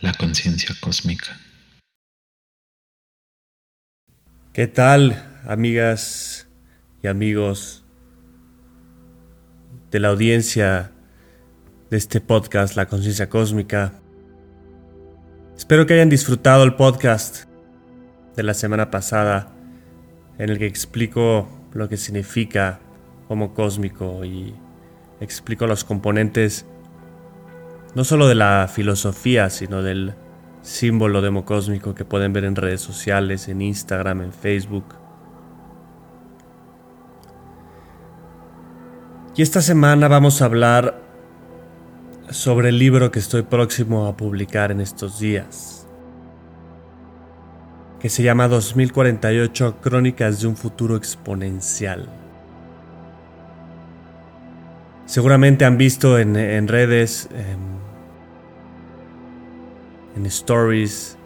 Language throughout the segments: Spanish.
La conciencia cósmica. ¿Qué tal, amigas y amigos de la audiencia de este podcast, La Conciencia Cósmica? Espero que hayan disfrutado el podcast de la semana pasada en el que explico lo que significa Homo cósmico y explico los componentes no solo de la filosofía, sino del símbolo democósmico que pueden ver en redes sociales, en Instagram, en Facebook. Y esta semana vamos a hablar sobre el libro que estoy próximo a publicar en estos días, que se llama 2048 Crónicas de un futuro exponencial. Seguramente han visto en, redes, en stories,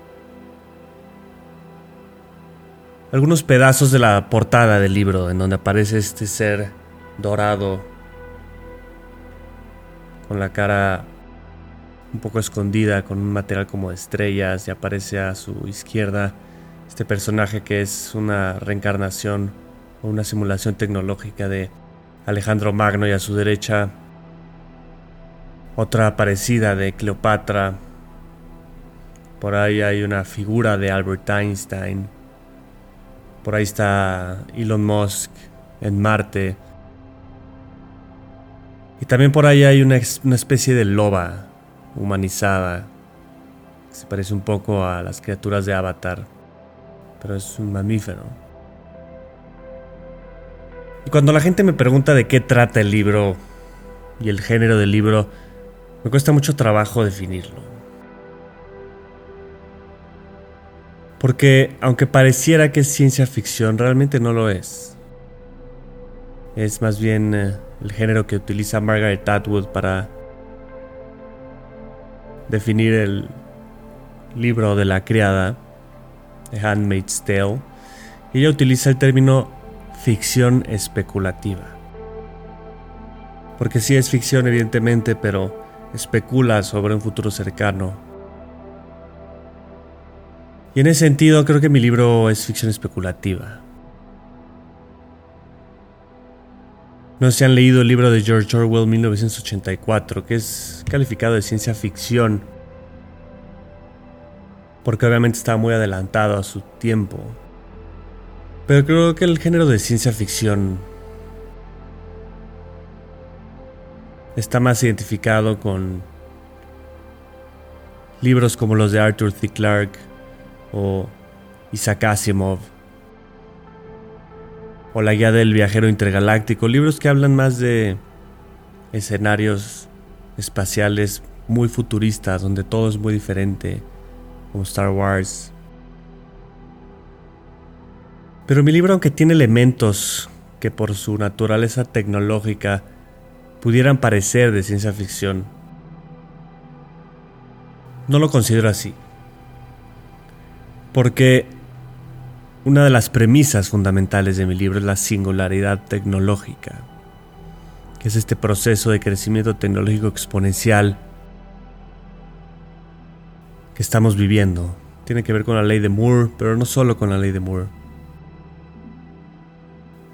algunos pedazos de la portada del libro en donde aparece este ser dorado con la cara un poco escondida con un material como estrellas y aparece a su izquierda este personaje que es una reencarnación o una simulación tecnológica de Alejandro Magno y a su derecha otra parecida de Cleopatra por ahí hay una figura de Albert Einstein. Por ahí está Elon Musk en Marte. Y también por ahí hay una, especie de loba humanizada. Se parece un poco a las criaturas de Avatar. Pero es un mamífero. Y cuando la gente me pregunta de qué trata el libro y el género del libro, me cuesta mucho trabajo definirlo. Porque aunque pareciera que es ciencia ficción, realmente no lo es. Es más bien eh, el género que utiliza Margaret Atwood para definir el libro de la criada, The Handmaid's Tale. Ella utiliza el término ficción especulativa. Porque sí es ficción evidentemente, pero especula sobre un futuro cercano y en ese sentido creo que mi libro es ficción especulativa. No se han leído el libro de George Orwell 1984, que es calificado de ciencia ficción, porque obviamente está muy adelantado a su tiempo. Pero creo que el género de ciencia ficción está más identificado con libros como los de Arthur C. Clarke, o Isaac Asimov o La Guía del Viajero Intergaláctico, libros que hablan más de escenarios espaciales muy futuristas, donde todo es muy diferente, como Star Wars. Pero mi libro, aunque tiene elementos que por su naturaleza tecnológica pudieran parecer de ciencia ficción, no lo considero así. Porque una de las premisas fundamentales de mi libro es la singularidad tecnológica, que es este proceso de crecimiento tecnológico exponencial que estamos viviendo. Tiene que ver con la ley de Moore, pero no solo con la ley de Moore.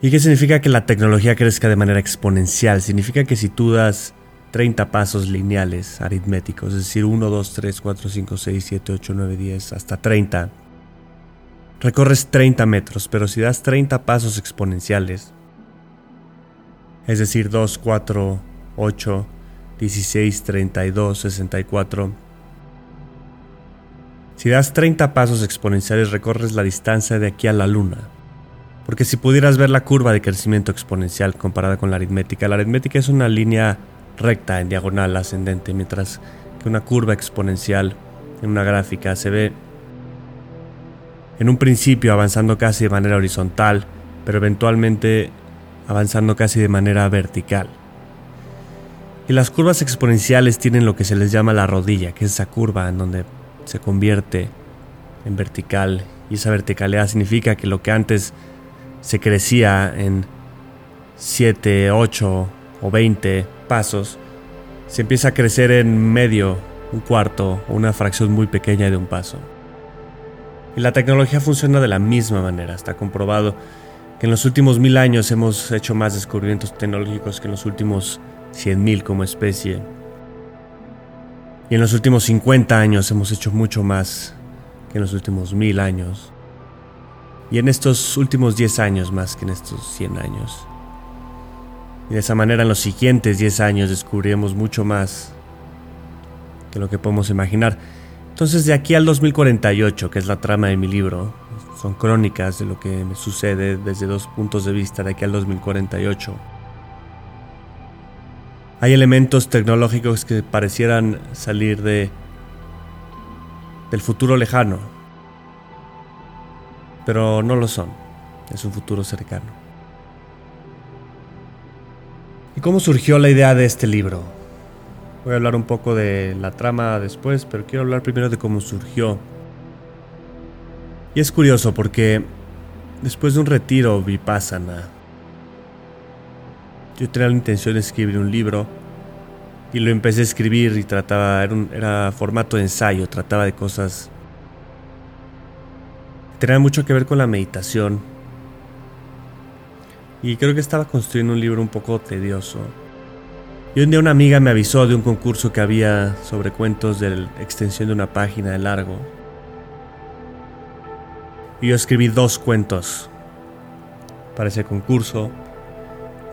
¿Y qué significa que la tecnología crezca de manera exponencial? Significa que si tú das 30 pasos lineales aritméticos, es decir, 1, 2, 3, 4, 5, 6, 7, 8, 9, 10, hasta 30, recorres 30 metros, pero si das 30 pasos exponenciales, es decir, 2, 4, 8, 16, 32, 64, si das 30 pasos exponenciales recorres la distancia de aquí a la luna. Porque si pudieras ver la curva de crecimiento exponencial comparada con la aritmética, la aritmética es una línea recta en diagonal ascendente, mientras que una curva exponencial en una gráfica se ve en un principio avanzando casi de manera horizontal, pero eventualmente avanzando casi de manera vertical. Y las curvas exponenciales tienen lo que se les llama la rodilla, que es esa curva en donde se convierte en vertical. Y esa verticalidad significa que lo que antes se crecía en 7, 8 o 20 pasos, se empieza a crecer en medio un cuarto o una fracción muy pequeña de un paso. Y la tecnología funciona de la misma manera. Está comprobado que en los últimos mil años hemos hecho más descubrimientos tecnológicos que en los últimos 100.000 como especie. Y en los últimos 50 años hemos hecho mucho más que en los últimos mil años. Y en estos últimos 10 años más que en estos 100 años. Y de esa manera en los siguientes 10 años descubriremos mucho más que lo que podemos imaginar. Entonces de aquí al 2048, que es la trama de mi libro, son crónicas de lo que me sucede desde dos puntos de vista de aquí al 2048. Hay elementos tecnológicos que parecieran salir de del futuro lejano, pero no lo son. Es un futuro cercano. ¿Y cómo surgió la idea de este libro? Voy a hablar un poco de la trama después, pero quiero hablar primero de cómo surgió. Y es curioso porque después de un retiro vipassana, yo tenía la intención de escribir un libro y lo empecé a escribir y trataba, era, era formato de ensayo, trataba de cosas que tenían mucho que ver con la meditación. Y creo que estaba construyendo un libro un poco tedioso. Y un día una amiga me avisó de un concurso que había sobre cuentos de extensión de una página de largo. Y yo escribí dos cuentos para ese concurso.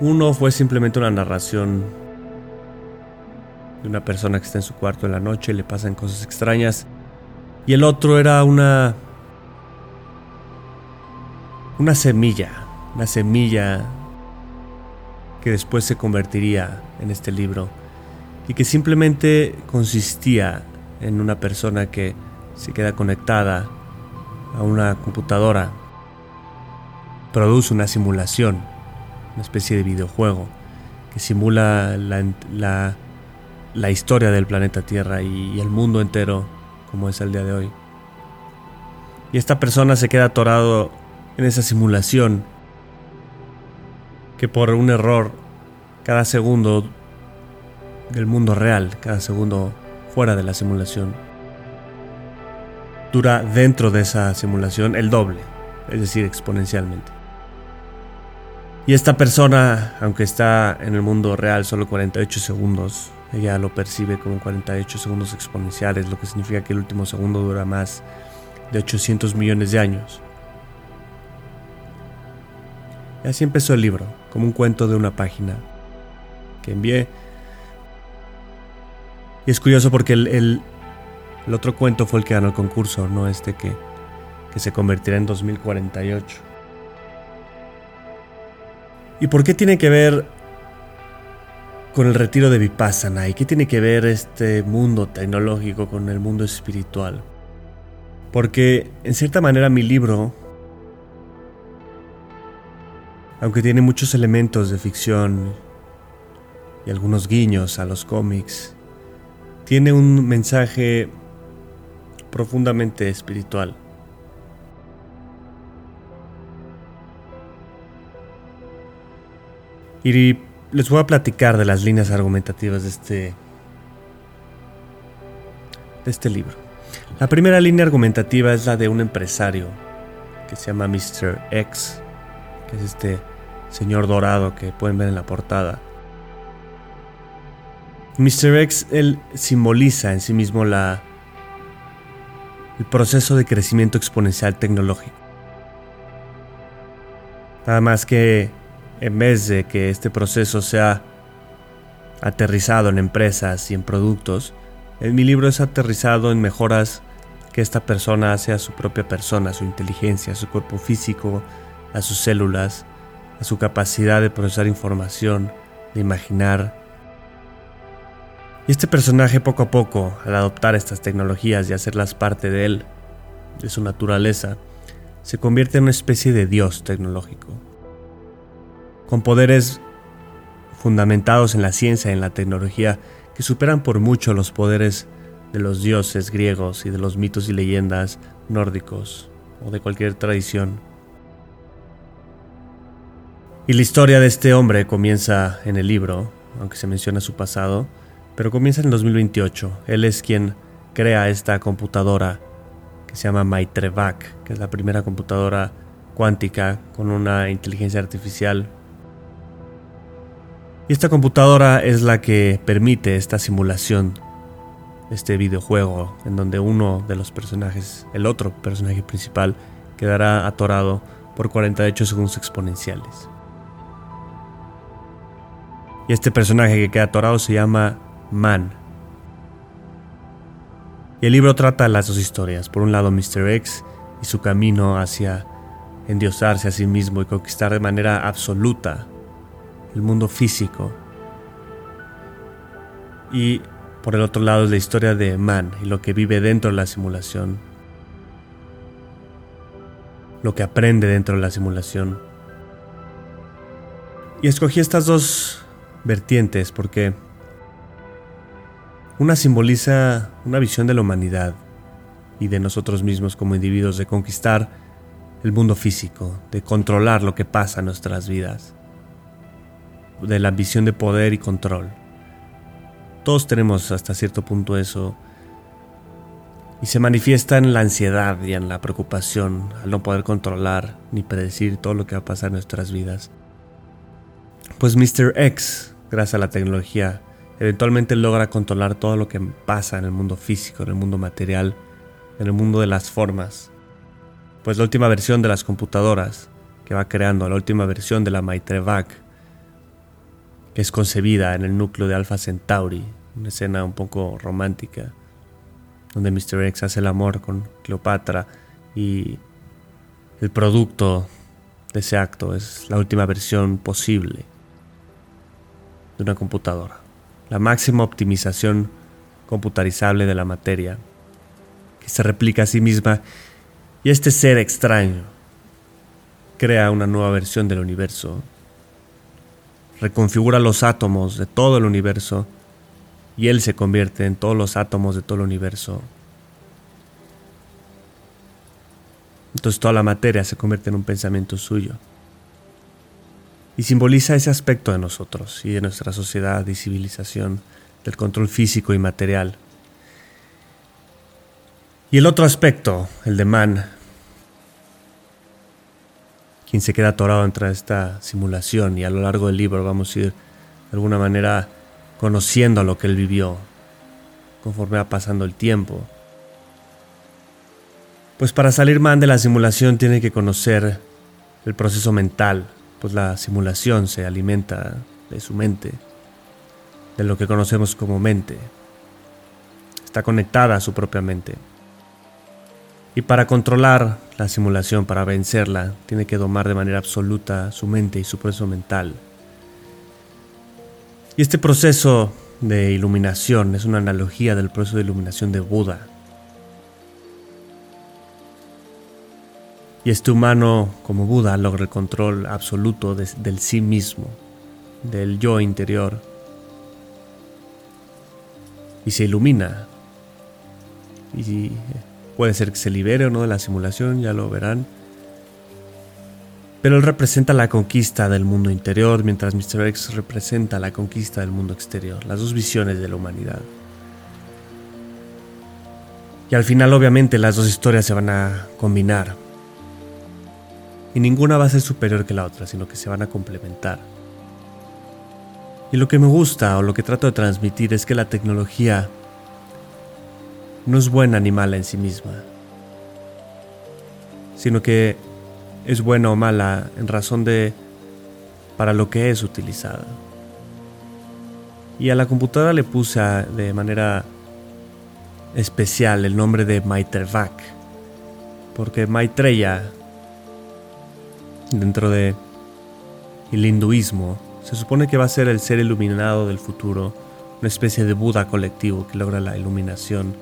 Uno fue simplemente una narración de una persona que está en su cuarto en la noche y le pasan cosas extrañas. Y el otro era una una semilla, una semilla que después se convertiría en este libro y que simplemente consistía en una persona que se queda conectada a una computadora, produce una simulación, una especie de videojuego que simula la, la, historia del planeta Tierra y, y el mundo entero como es el día de hoy. Y esta persona se queda atorado en esa simulación que por un error cada segundo del mundo real, cada segundo fuera de la simulación, dura dentro de esa simulación el doble, es decir, exponencialmente. Y esta persona, aunque está en el mundo real solo 48 segundos, ella lo percibe como 48 segundos exponenciales, lo que significa que el último segundo dura más de 800 millones de años. Y así empezó el libro, como un cuento de una página que envié. Y es curioso porque el, el, otro cuento fue el que ganó el concurso, no este que, que se convertirá en 2048. ¿Y por qué tiene que ver con el retiro de Vipassana? ¿Y qué tiene que ver este mundo tecnológico con el mundo espiritual? Porque en cierta manera mi libro aunque tiene muchos elementos de ficción y algunos guiños a los cómics, tiene un mensaje profundamente espiritual. Y les voy a platicar de las líneas argumentativas de este de este libro. La primera línea argumentativa es la de un empresario que se llama Mr. X, que es este señor dorado que pueden ver en la portada. Mr. X, él simboliza en sí mismo la, el proceso de crecimiento exponencial tecnológico. Nada más que en vez de que este proceso sea aterrizado en empresas y en productos, en mi libro es aterrizado en mejoras que esta persona hace a su propia persona, su inteligencia, su cuerpo físico, a sus células, a su capacidad de procesar información, de imaginar. Y este personaje poco a poco, al adoptar estas tecnologías y hacerlas parte de él, de su naturaleza, se convierte en una especie de dios tecnológico, con poderes fundamentados en la ciencia y en la tecnología que superan por mucho los poderes de los dioses griegos y de los mitos y leyendas nórdicos o de cualquier tradición. Y la historia de este hombre comienza en el libro, aunque se menciona su pasado, Pero comienza en 2028. Él es quien crea esta computadora que se llama Maitrevac, que es la primera computadora cuántica con una inteligencia artificial. Y esta computadora es la que permite esta simulación, este videojuego, en donde uno de los personajes, el otro personaje principal, quedará atorado por 48 segundos exponenciales. Y este personaje que queda atorado se llama Man. Y el libro trata las dos historias. Por un lado, Mr. X y su camino hacia endiosarse a sí mismo y conquistar de manera absoluta el mundo físico. Y por el otro lado es la historia de Man y lo que vive dentro de la simulación. Lo que aprende dentro de la simulación. Y escogí estas dos vertientes porque una simboliza una visión de la humanidad y de nosotros mismos como individuos de conquistar el mundo físico, de controlar lo que pasa en nuestras vidas, de la ambición de poder y control. Todos tenemos hasta cierto punto eso y se manifiesta en la ansiedad y en la preocupación al no poder controlar ni predecir todo lo que va a pasar en nuestras vidas. Pues Mr. X, gracias a la tecnología, eventualmente logra controlar todo lo que pasa en el mundo físico, en el mundo material, en el mundo de las formas pues la última versión de las computadoras que va creando, la última versión de la Maitrevac, que es concebida en el núcleo de Alpha Centauri, una escena un poco romántica, donde Mr. X hace el amor con Cleopatra y el producto de ese acto es la última versión posible de una computadora, la máxima optimización computarizable de la materia, que se replica a sí misma y este ser extraño crea una nueva versión del universo, reconfigura los átomos de todo el universo y él se convierte en todos los átomos de todo el universo. Entonces toda la materia se convierte en un pensamiento suyo. Y simboliza ese aspecto de nosotros y de nuestra sociedad y civilización, del control físico y material. Y el otro aspecto, el de Man, quien se queda atorado entre esta simulación y a lo largo del libro vamos a ir de alguna manera conociendo lo que él vivió conforme va pasando el tiempo. Pues para salir Man de la simulación tiene que conocer el proceso mental, pues la simulación se alimenta de su mente, de lo que conocemos como mente. Está conectada a su propia mente. Y para controlar la simulación, para vencerla, tiene que domar de manera absoluta su mente y su proceso mental. Y este proceso de iluminación es una analogía del proceso de iluminación de Buda. Y este humano, como Buda, logra el control absoluto del sí mismo, del yo interior. Y se ilumina. Y Puede ser que se libere o no de la simulación, ya lo verán. Pero él representa la conquista del mundo interior, mientras Mr. X representa la conquista del mundo exterior, las dos visiones de la humanidad. Y al final obviamente las dos historias se van a combinar. Y ninguna va a ser superior que la otra, sino que se van a complementar. Y lo que me gusta o lo que trato de transmitir es que la tecnología no es buena ni mala en sí misma, sino que es buena o mala en razón de para lo que es utilizada. Y a la computadora le puse de manera especial el nombre de Maitrevac, porque Maitreya, dentro de el hinduismo, se supone que va a ser el ser iluminado del futuro, una especie de Buda colectivo que logra la iluminación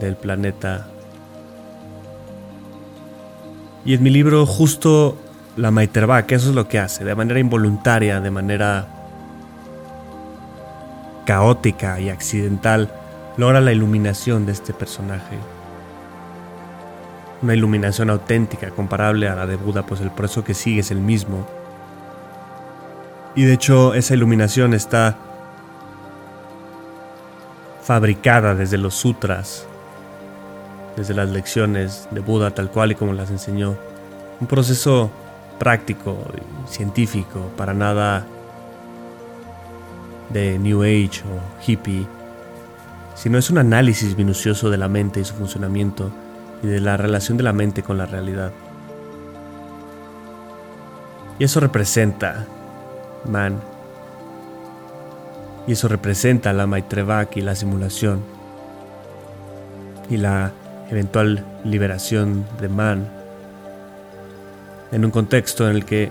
del planeta. Y en mi libro justo la que eso es lo que hace, de manera involuntaria, de manera caótica y accidental, logra la iluminación de este personaje. Una iluminación auténtica, comparable a la de Buda, pues el proceso que sigue es el mismo. Y de hecho esa iluminación está fabricada desde los sutras, desde las lecciones de Buda tal cual y como las enseñó. Un proceso práctico científico, para nada de New Age o hippie, sino es un análisis minucioso de la mente y su funcionamiento y de la relación de la mente con la realidad. Y eso representa, man, y eso representa la Maitrevac y la simulación y la eventual liberación de man en un contexto en el que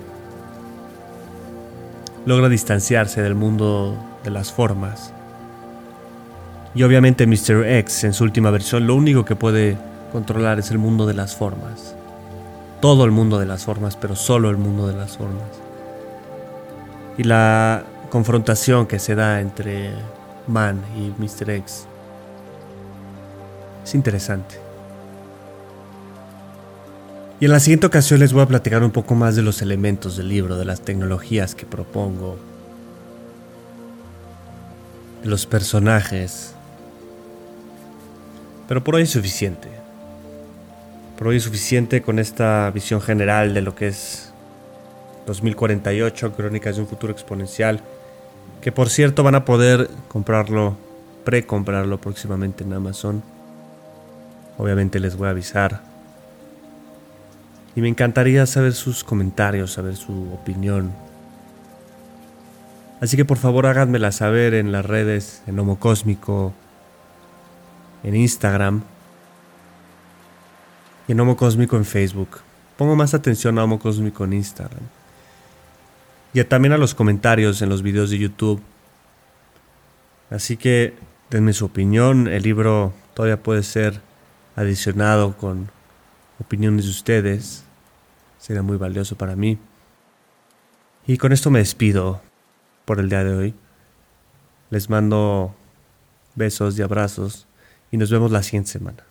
logra distanciarse del mundo de las formas. Y obviamente Mr. X en su última versión lo único que puede controlar es el mundo de las formas. Todo el mundo de las formas, pero solo el mundo de las formas. Y la confrontación que se da entre Man y Mr. X es interesante. Y en la siguiente ocasión les voy a platicar un poco más de los elementos del libro, de las tecnologías que propongo, de los personajes. Pero por hoy es suficiente. Por hoy es suficiente con esta visión general de lo que es 2048, Crónicas de un futuro exponencial, que por cierto van a poder comprarlo, pre-comprarlo próximamente en Amazon. Obviamente les voy a avisar y me encantaría saber sus comentarios, saber su opinión. Así que por favor háganmela saber en las redes, en Homo Cósmico, en Instagram y en Homo Cósmico en Facebook. Pongo más atención a Homo Cósmico en Instagram. Y también a los comentarios en los videos de YouTube. Así que denme su opinión. El libro todavía puede ser adicionado con opiniones de ustedes. Sería muy valioso para mí. Y con esto me despido por el día de hoy. Les mando besos y abrazos y nos vemos la siguiente semana.